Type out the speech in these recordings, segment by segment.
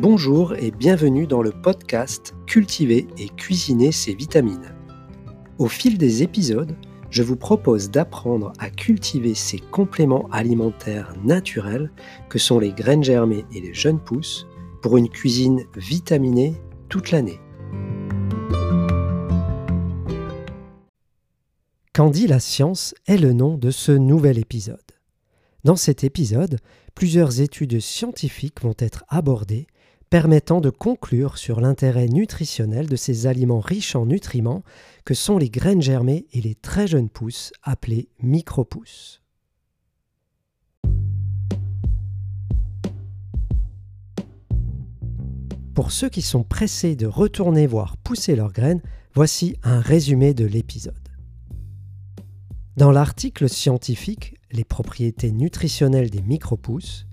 Bonjour et bienvenue dans le podcast Cultiver et cuisiner ses vitamines. Au fil des épisodes, je vous propose d'apprendre à cultiver ces compléments alimentaires naturels que sont les graines germées et les jeunes pousses pour une cuisine vitaminée toute l'année. Quand dit la science est le nom de ce nouvel épisode. Dans cet épisode, plusieurs études scientifiques vont être abordées permettant de conclure sur l'intérêt nutritionnel de ces aliments riches en nutriments que sont les graines germées et les très jeunes pousses appelées micro-pousses. Pour ceux qui sont pressés de retourner voir pousser leurs graines, voici un résumé de l'épisode. Dans l'article scientifique Les propriétés nutritionnelles des micro-pousses,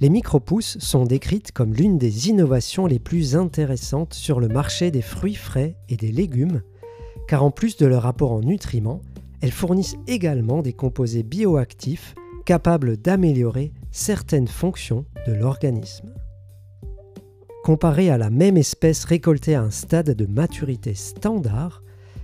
les micro-pousses sont décrites comme l'une des innovations les plus intéressantes sur le marché des fruits frais et des légumes, car en plus de leur apport en nutriments, elles fournissent également des composés bioactifs capables d'améliorer certaines fonctions de l'organisme. Comparées à la même espèce récoltée à un stade de maturité standard,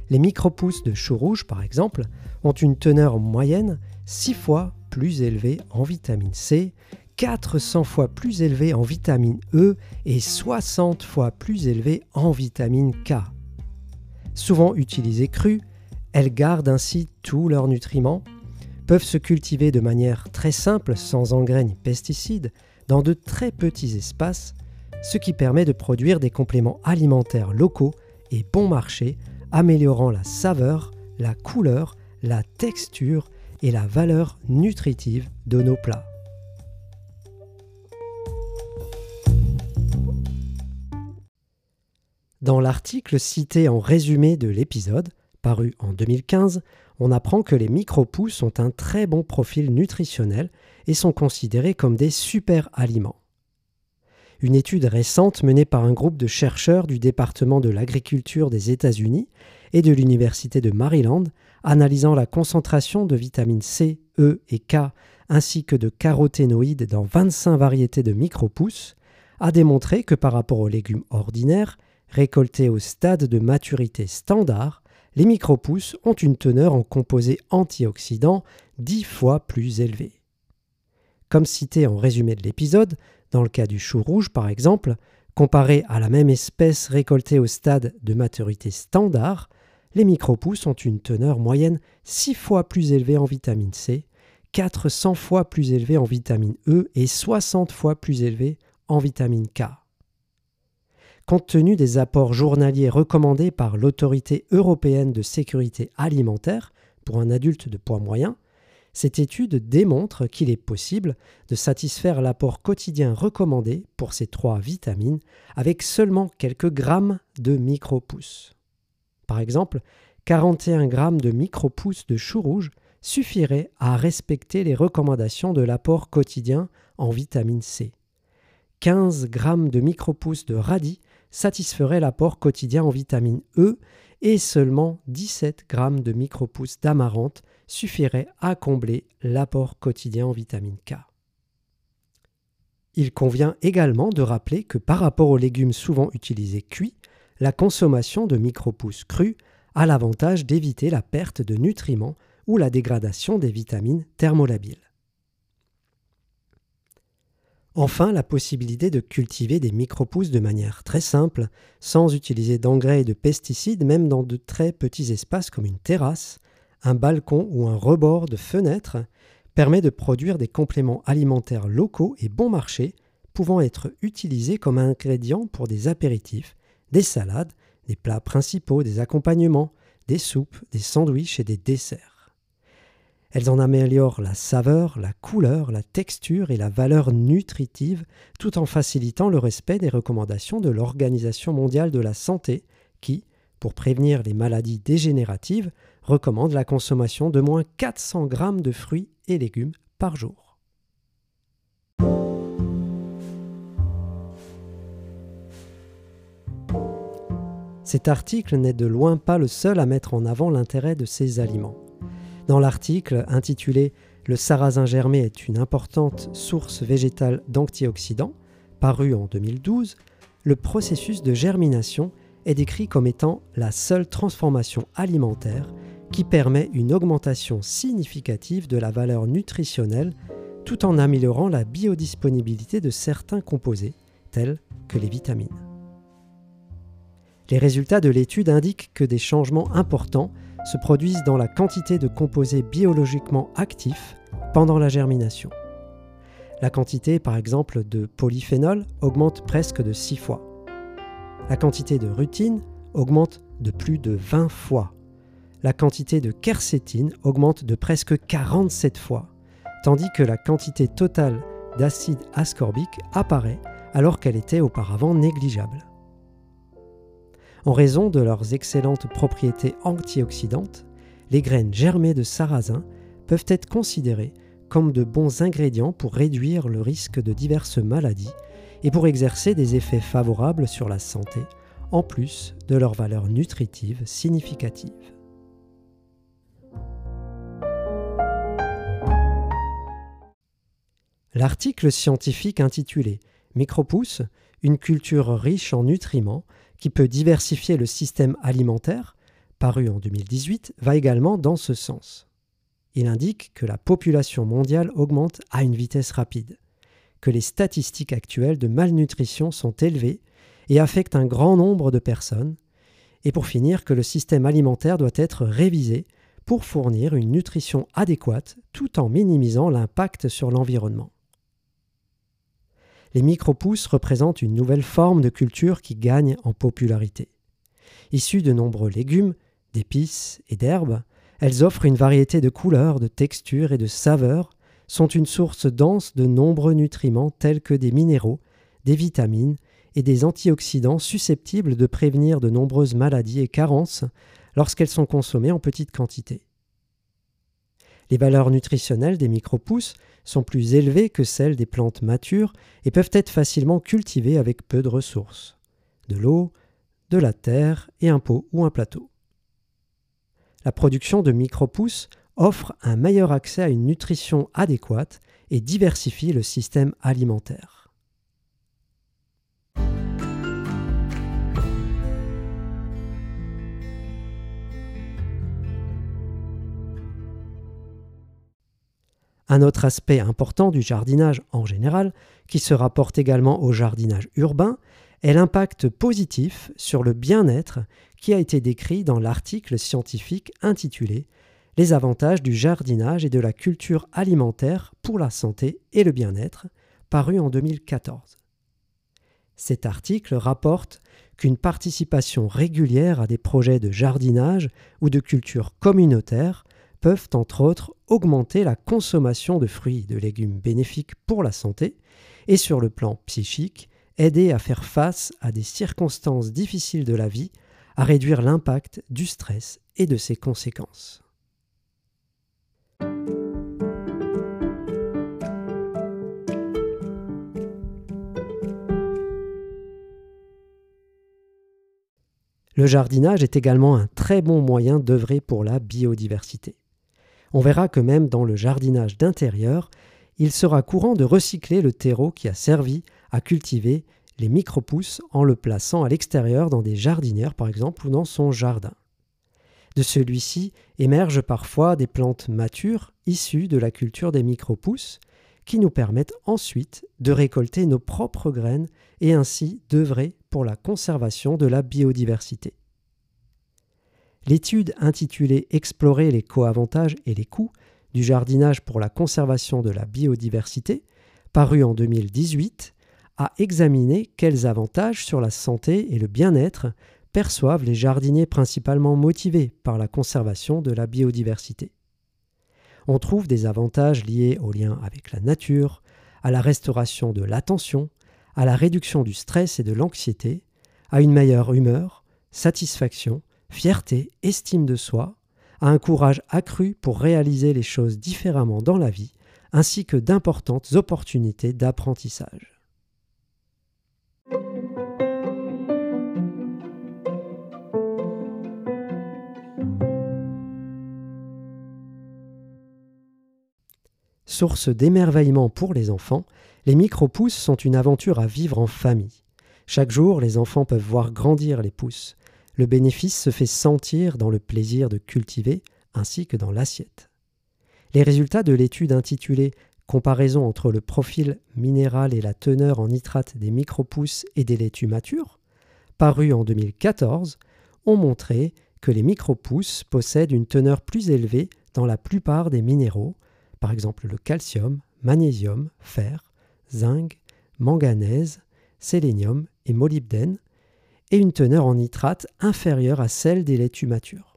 les micro-pousses de chou rouge, par exemple, ont une teneur moyenne 6 fois plus élevée en vitamine C 400 fois plus élevé en vitamine E et 60 fois plus élevé en vitamine K. Souvent utilisées crues, elles gardent ainsi tous leurs nutriments, peuvent se cultiver de manière très simple sans engrais ni pesticides dans de très petits espaces, ce qui permet de produire des compléments alimentaires locaux et bon marché, améliorant la saveur, la couleur, la texture et la valeur nutritive de nos plats. Dans l'article cité en résumé de l'épisode, paru en 2015, on apprend que les micro-pousses ont un très bon profil nutritionnel et sont considérés comme des super aliments. Une étude récente menée par un groupe de chercheurs du département de l'agriculture des États-Unis et de l'Université de Maryland, analysant la concentration de vitamines C, E et K ainsi que de caroténoïdes dans 25 variétés de micro-pousses, a démontré que par rapport aux légumes ordinaires, Récoltés au stade de maturité standard, les micro-pousses ont une teneur en composés antioxydants dix fois plus élevée. Comme cité en résumé de l'épisode, dans le cas du chou rouge par exemple, comparé à la même espèce récoltée au stade de maturité standard, les micro-pousses ont une teneur moyenne 6 fois plus élevée en vitamine C, 400 fois plus élevée en vitamine E et 60 fois plus élevée en vitamine K. Compte tenu des apports journaliers recommandés par l'Autorité européenne de sécurité alimentaire pour un adulte de poids moyen, cette étude démontre qu'il est possible de satisfaire l'apport quotidien recommandé pour ces trois vitamines avec seulement quelques grammes de micro-pousses. Par exemple, 41 grammes de micro-pousses de chou rouge suffiraient à respecter les recommandations de l'apport quotidien en vitamine C. 15 grammes de micro-pousses de radis satisferait l'apport quotidien en vitamine E et seulement 17 grammes de micro-pousses d'amarante suffiraient à combler l'apport quotidien en vitamine K. Il convient également de rappeler que par rapport aux légumes souvent utilisés cuits, la consommation de micro-pousses crues a l'avantage d'éviter la perte de nutriments ou la dégradation des vitamines thermolabiles. Enfin, la possibilité de cultiver des micro-pousses de manière très simple, sans utiliser d'engrais et de pesticides, même dans de très petits espaces comme une terrasse, un balcon ou un rebord de fenêtre, permet de produire des compléments alimentaires locaux et bon marché, pouvant être utilisés comme ingrédients pour des apéritifs, des salades, des plats principaux, des accompagnements, des soupes, des sandwichs et des desserts. Elles en améliorent la saveur, la couleur, la texture et la valeur nutritive, tout en facilitant le respect des recommandations de l'Organisation mondiale de la santé, qui, pour prévenir les maladies dégénératives, recommande la consommation de moins 400 grammes de fruits et légumes par jour. Cet article n'est de loin pas le seul à mettre en avant l'intérêt de ces aliments. Dans l'article intitulé Le sarrasin germé est une importante source végétale d'antioxydants, paru en 2012, le processus de germination est décrit comme étant la seule transformation alimentaire qui permet une augmentation significative de la valeur nutritionnelle tout en améliorant la biodisponibilité de certains composés, tels que les vitamines. Les résultats de l'étude indiquent que des changements importants se produisent dans la quantité de composés biologiquement actifs pendant la germination. La quantité, par exemple, de polyphénol augmente presque de 6 fois. La quantité de rutine augmente de plus de 20 fois. La quantité de quercétine augmente de presque 47 fois, tandis que la quantité totale d'acide ascorbique apparaît alors qu'elle était auparavant négligeable. En raison de leurs excellentes propriétés antioxydantes, les graines germées de sarrasin peuvent être considérées comme de bons ingrédients pour réduire le risque de diverses maladies et pour exercer des effets favorables sur la santé, en plus de leur valeur nutritive significative. L'article scientifique intitulé Micropousse, une culture riche en nutriments qui peut diversifier le système alimentaire, paru en 2018, va également dans ce sens. Il indique que la population mondiale augmente à une vitesse rapide, que les statistiques actuelles de malnutrition sont élevées et affectent un grand nombre de personnes, et pour finir que le système alimentaire doit être révisé pour fournir une nutrition adéquate tout en minimisant l'impact sur l'environnement les micro-pousses représentent une nouvelle forme de culture qui gagne en popularité. Issues de nombreux légumes, d'épices et d'herbes, elles offrent une variété de couleurs, de textures et de saveurs, sont une source dense de nombreux nutriments tels que des minéraux, des vitamines et des antioxydants susceptibles de prévenir de nombreuses maladies et carences lorsqu'elles sont consommées en petite quantité. Les valeurs nutritionnelles des micro-pousses sont plus élevées que celles des plantes matures et peuvent être facilement cultivées avec peu de ressources de l'eau, de la terre et un pot ou un plateau. La production de micro-pousses offre un meilleur accès à une nutrition adéquate et diversifie le système alimentaire. Un autre aspect important du jardinage en général, qui se rapporte également au jardinage urbain, est l'impact positif sur le bien-être qui a été décrit dans l'article scientifique intitulé Les avantages du jardinage et de la culture alimentaire pour la santé et le bien-être, paru en 2014. Cet article rapporte qu'une participation régulière à des projets de jardinage ou de culture communautaire peuvent entre autres augmenter la consommation de fruits et de légumes bénéfiques pour la santé et sur le plan psychique, aider à faire face à des circonstances difficiles de la vie, à réduire l'impact du stress et de ses conséquences. Le jardinage est également un très bon moyen d'œuvrer pour la biodiversité on verra que même dans le jardinage d'intérieur, il sera courant de recycler le terreau qui a servi à cultiver les micro-pousses en le plaçant à l'extérieur dans des jardinières par exemple ou dans son jardin. De celui-ci émergent parfois des plantes matures issues de la culture des micro-pousses qui nous permettent ensuite de récolter nos propres graines et ainsi d'œuvrer pour la conservation de la biodiversité. L'étude intitulée Explorer les co-avantages et les coûts du jardinage pour la conservation de la biodiversité, parue en 2018, a examiné quels avantages sur la santé et le bien-être perçoivent les jardiniers principalement motivés par la conservation de la biodiversité. On trouve des avantages liés au lien avec la nature, à la restauration de l'attention, à la réduction du stress et de l'anxiété, à une meilleure humeur, satisfaction, fierté, estime de soi, à un courage accru pour réaliser les choses différemment dans la vie, ainsi que d'importantes opportunités d'apprentissage. Source d'émerveillement pour les enfants, les micro-pousses sont une aventure à vivre en famille. Chaque jour, les enfants peuvent voir grandir les pousses. Le bénéfice se fait sentir dans le plaisir de cultiver ainsi que dans l'assiette. Les résultats de l'étude intitulée Comparaison entre le profil minéral et la teneur en nitrate des micro-pousses et des laitues matures, parus en 2014, ont montré que les micro-pousses possèdent une teneur plus élevée dans la plupart des minéraux, par exemple le calcium, magnésium, fer, zinc, manganèse, sélénium et molybdène, et une teneur en nitrate inférieure à celle des laitues matures.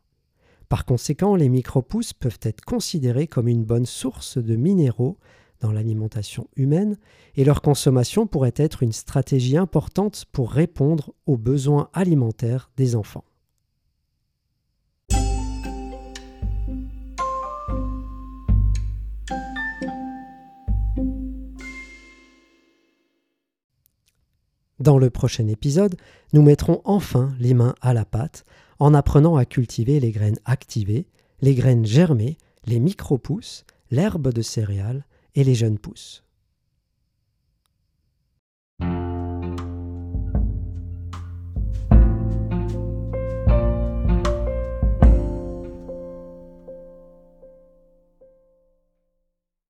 Par conséquent, les micro-pousses peuvent être considérées comme une bonne source de minéraux dans l'alimentation humaine et leur consommation pourrait être une stratégie importante pour répondre aux besoins alimentaires des enfants. Dans le prochain épisode, nous mettrons enfin les mains à la pâte en apprenant à cultiver les graines activées, les graines germées, les micro-pousses, l'herbe de céréales et les jeunes pousses.